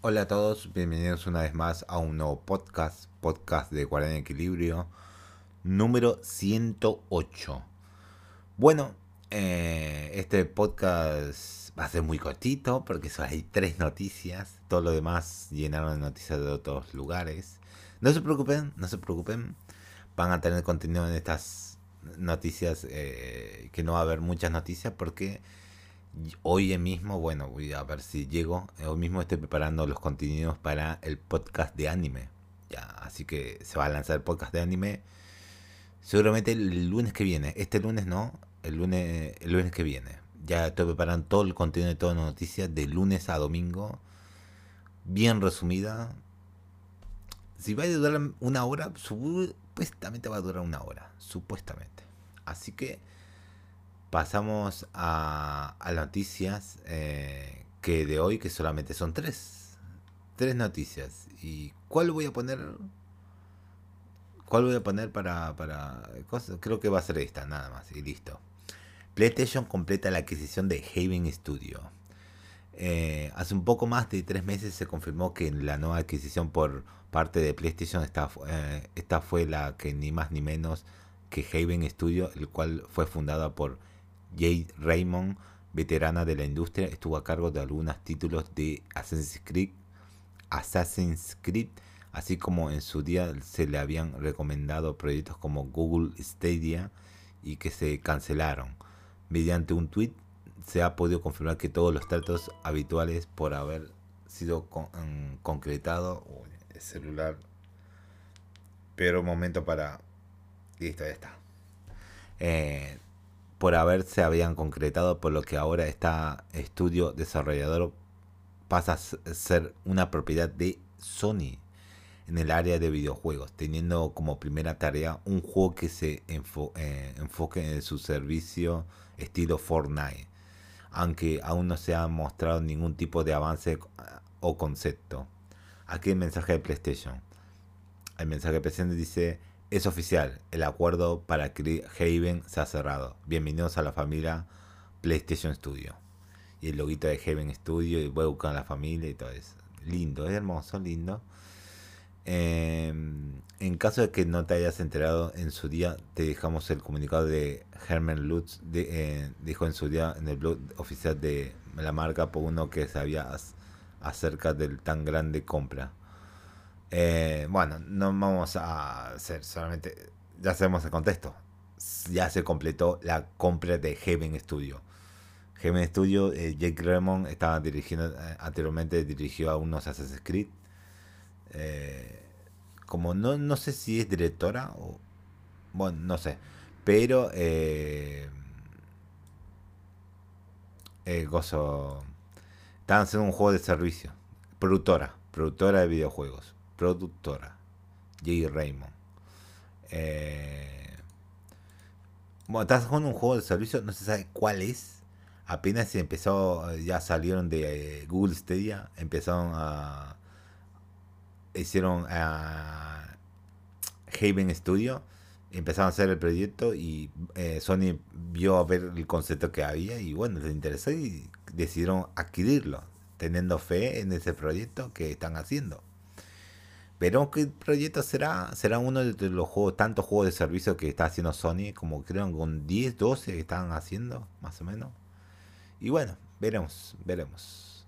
Hola a todos, bienvenidos una vez más a un nuevo podcast, podcast de Guardián Equilibrio, número 108. Bueno, eh, este podcast va a ser muy cortito porque solo hay tres noticias, todo lo demás llenaron de noticias de otros lugares. No se preocupen, no se preocupen, van a tener contenido en estas noticias, eh, que no va a haber muchas noticias porque hoy mismo, bueno, voy a ver si llego. Hoy mismo estoy preparando los contenidos para el podcast de anime. Ya, así que se va a lanzar el podcast de anime. Seguramente el lunes que viene. Este lunes no, el lunes, el lunes que viene. Ya estoy preparando todo el contenido de todas las noticias de lunes a domingo. Bien resumida. Si va a durar una hora, supuestamente va a durar una hora. Supuestamente. Así que pasamos a, noticias eh, que de hoy, que solamente son tres. Tres noticias. ¿Y cuál voy a poner? ¿Cuál voy a poner para, para cosas? Creo que va a ser esta, nada más, y listo. PlayStation completa la adquisición de Haven Studio. Eh, hace un poco más de tres meses se confirmó que la nueva adquisición por parte de PlayStation esta, eh, esta fue la que ni más ni menos que Haven Studio, el cual fue fundada por Jade Raymond, veterana de la industria, estuvo a cargo de algunos títulos de Assassin's Creed, Assassin's Creed, así como en su día se le habían recomendado proyectos como Google Stadia y que se cancelaron. Mediante un tweet se ha podido confirmar que todos los tratos habituales por haber sido con, um, concretado el celular pero momento para listo ya está eh, por haberse habían concretado, por lo que ahora está estudio desarrollador pasa a ser una propiedad de Sony en el área de videojuegos, teniendo como primera tarea un juego que se eh, enfoque en su servicio estilo Fortnite, aunque aún no se ha mostrado ningún tipo de avance o concepto. Aquí el mensaje de PlayStation. El mensaje PlayStation dice es oficial, el acuerdo para Haven se ha cerrado. Bienvenidos a la familia PlayStation Studio. Y el loguito de Haven Studio, y voy a buscar la familia y todo eso. Lindo, es hermoso, lindo. Em, en caso de que no te hayas enterado en su día, te dejamos el comunicado de Herman Lutz, de, eh, dijo en su día en el blog oficial de la marca por uno que sabía acerca del tan grande compra. Eh, bueno, no vamos a hacer solamente, ya sabemos el contexto. Ya se completó la compra de Heaven Studio. Heaven Studio, eh, Jake Raymond estaba dirigiendo, eh, anteriormente dirigió a unos Assassin's Creed. como no, no sé si es directora o, bueno, no sé, pero gozo, estaban haciendo un juego de servicio, productora, productora de videojuegos productora, J. Raymond. Eh, bueno, estás jugando un juego de servicio, no se sabe cuál es. Apenas empezó, ya salieron de eh, Google Stadia, empezaron a. Hicieron a Haven Studio, empezaron a hacer el proyecto y eh, Sony vio a ver el concepto que había y bueno, les interesó y decidieron adquirirlo, teniendo fe en ese proyecto que están haciendo. Veremos qué proyecto será. Será uno de los juegos, tantos juegos de servicio que está haciendo Sony, como creo con 10, 12 que están haciendo, más o menos. Y bueno, veremos, veremos.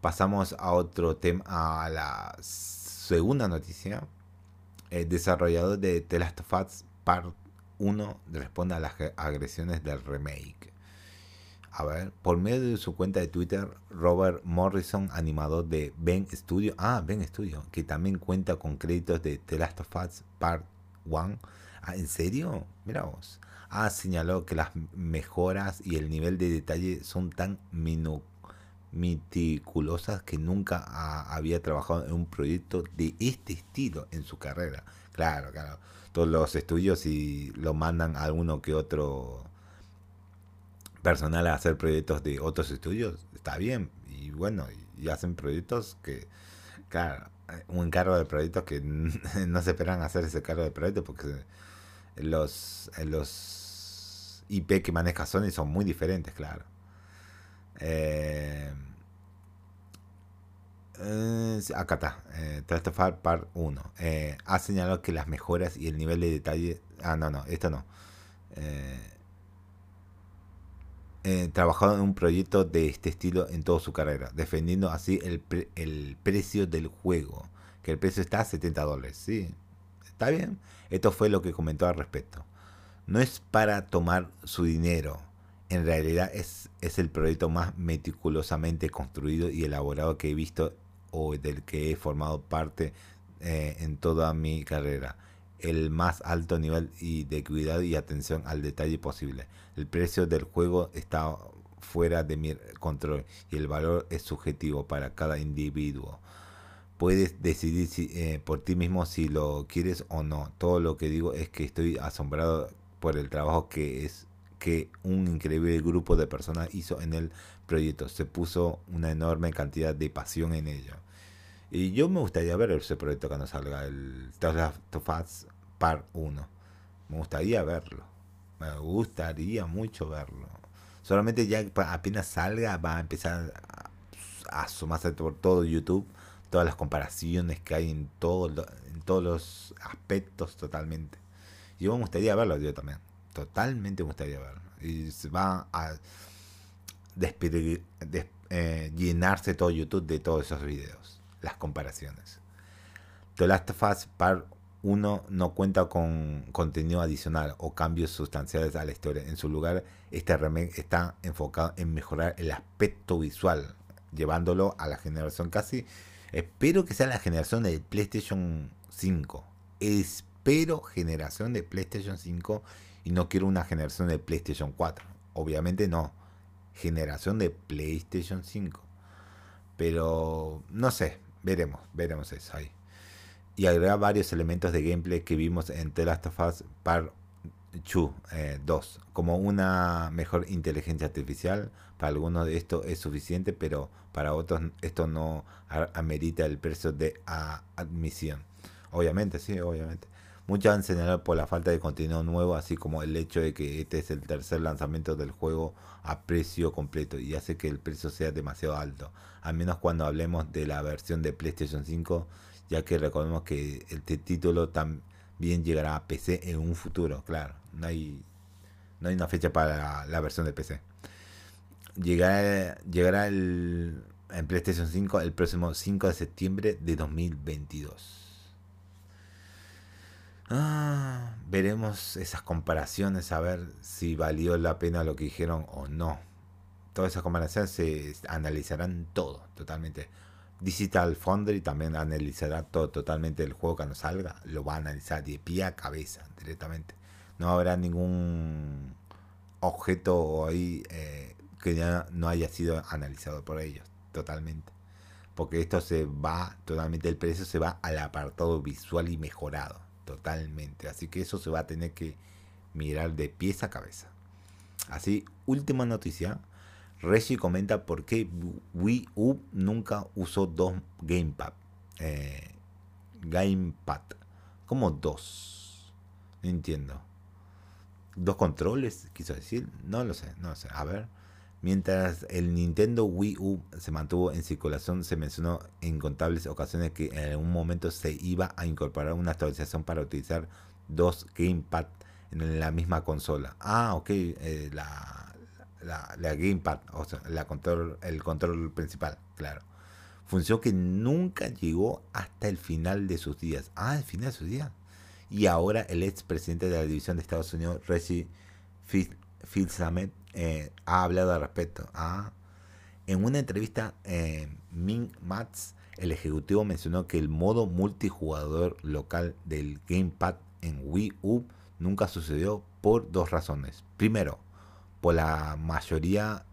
Pasamos a otro tema, a la segunda noticia. El desarrollador de The Last of Us Part 1 responde a las agresiones del remake. A ver, por medio de su cuenta de Twitter, Robert Morrison, animador de Ben Studio, ah, Ben Studio, que también cuenta con créditos de The Last of Us Part 1. Ah, ¿En serio? Mira vos. Ah, señaló que las mejoras y el nivel de detalle son tan meticulosas que nunca había trabajado en un proyecto de este estilo en su carrera. Claro, claro. Todos los estudios y lo mandan a uno que otro personal a hacer proyectos de otros estudios, está bien. Y bueno, y hacen proyectos que, claro, un cargo de proyectos que no se esperan hacer ese cargo de proyectos porque los, los IP que maneja Sony son muy diferentes, claro. Eh, eh, acá está, eh, Trastafar Part 1. Eh, ha señalado que las mejoras y el nivel de detalle... Ah, no, no, esto no. Eh, eh, trabajado en un proyecto de este estilo en toda su carrera, defendiendo así el, el precio del juego, que el precio está a 70 dólares. Sí, está bien. Esto fue lo que comentó al respecto. No es para tomar su dinero, en realidad es, es el proyecto más meticulosamente construido y elaborado que he visto o del que he formado parte eh, en toda mi carrera. El más alto nivel y de cuidado y atención al detalle posible. El precio del juego está fuera de mi control y el valor es subjetivo para cada individuo. Puedes decidir eh, por ti mismo si lo quieres o no. Todo lo que digo es que estoy asombrado por el trabajo que es que un increíble grupo de personas hizo en el proyecto. Se puso una enorme cantidad de pasión en ello. Y yo me gustaría ver ese proyecto cuando salga, el The Last Part 1. Me gustaría verlo. Me gustaría mucho verlo. Solamente ya apenas salga va a empezar a asomarse por todo YouTube. Todas las comparaciones que hay en, todo, en todos los aspectos totalmente. Yo me gustaría verlo yo también. Totalmente me gustaría verlo. Y se va a eh, llenarse todo YouTube de todos esos videos. Las comparaciones. The Last of Us Part 1 no cuenta con contenido adicional o cambios sustanciales a la historia. En su lugar, este remake está enfocado en mejorar el aspecto visual, llevándolo a la generación casi. Espero que sea la generación de PlayStation 5. Espero generación de PlayStation 5 y no quiero una generación de PlayStation 4. Obviamente no. Generación de PlayStation 5. Pero no sé, veremos, veremos eso ahí. Y agrega varios elementos de gameplay que vimos en The Last of Us Part 2, eh, como una mejor inteligencia artificial. Para algunos de esto es suficiente, pero para otros esto no amerita el precio de admisión. Obviamente, sí, obviamente. Muchos han señalado por la falta de contenido nuevo, así como el hecho de que este es el tercer lanzamiento del juego a precio completo y hace que el precio sea demasiado alto, al menos cuando hablemos de la versión de PlayStation 5, ya que recordemos que este título también llegará a PC en un futuro, claro, no hay, no hay una fecha para la, versión de PC. Llegará, llegará el, en PlayStation 5 el próximo 5 de septiembre de 2022. Ah, veremos esas comparaciones a ver si valió la pena lo que dijeron o no. Todas esas comparaciones se analizarán todo, totalmente. Digital Foundry también analizará todo totalmente el juego cuando salga. Lo va a analizar de pie a cabeza directamente. No habrá ningún objeto ahí eh, que ya no haya sido analizado por ellos totalmente. Porque esto se va, totalmente el precio se va al apartado visual y mejorado totalmente. Así que eso se va a tener que mirar de pies a cabeza. Así, última noticia. Reggie comenta por qué Wii U nunca usó dos Gamepad. Eh, gamepad. como dos? No entiendo. ¿Dos controles? Quiso decir. No lo sé, no lo sé. A ver. Mientras el Nintendo Wii U se mantuvo en circulación, se mencionó en contables ocasiones que en algún momento se iba a incorporar una actualización para utilizar dos Gamepad en la misma consola. Ah, ok, eh, la, la, Gamepad, o sea, la control, el control principal, claro. Función que nunca llegó hasta el final de sus días. Ah, el final de sus días. Y ahora el ex presidente de la división de Estados Unidos, Reggie Fils-Aime, eh, ha hablado al respecto. Ah, en una entrevista, eh, Ming Mats, el ejecutivo, mencionó que el modo multijugador local del Gamepad en Wii U nunca sucedió por dos razones. Primero, por la mayoría,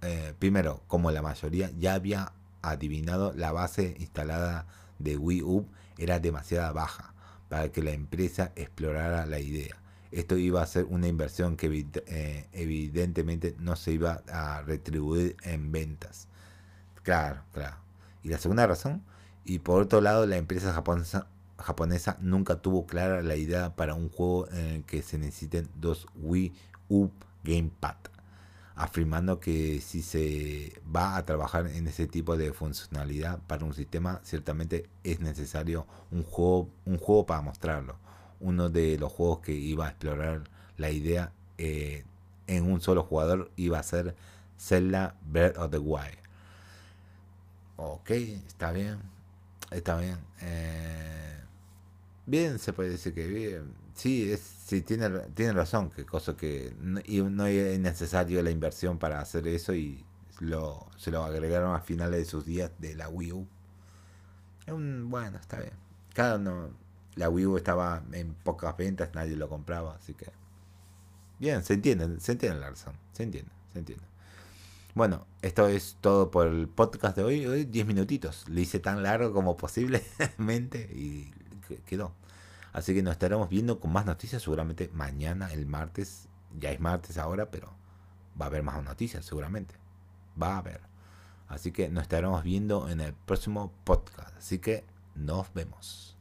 eh, primero, como la mayoría ya había adivinado, la base instalada de Wii U era demasiado baja para que la empresa explorara la idea esto iba a ser una inversión que eh, evidentemente no se iba a retribuir en ventas. Claro, claro. Y la segunda razón, y por otro lado, la empresa japonesa, japonesa nunca tuvo clara la idea para un juego en el que se necesiten dos Wii U Gamepad. afirmando que si se va a trabajar en ese tipo de funcionalidad para un sistema, ciertamente es necesario un juego, un juego para mostrarlo. Uno de los juegos que iba a explorar la idea eh, en un solo jugador iba a ser Zelda Breath of the Wild. Ok, está bien, está bien. Eh, bien, se puede decir que bien Sí, es, sí tiene, tiene razón, que cosa que no, no es necesario la inversión para hacer eso y lo, se lo agregaron a finales de sus días de la Wii U. Bueno, está bien. Cada uno, la Wii U estaba en pocas ventas, nadie lo compraba, así que bien, se entiende, se entiende la razón, se entiende, se entiende. Bueno, esto es todo por el podcast de hoy, hoy 10 minutitos, lo hice tan largo como posiblemente y quedó. Así que nos estaremos viendo con más noticias seguramente mañana, el martes. Ya es martes ahora, pero va a haber más noticias seguramente. Va a haber. Así que nos estaremos viendo en el próximo podcast. Así que nos vemos.